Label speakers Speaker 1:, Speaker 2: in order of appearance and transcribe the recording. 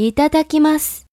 Speaker 1: いただきます。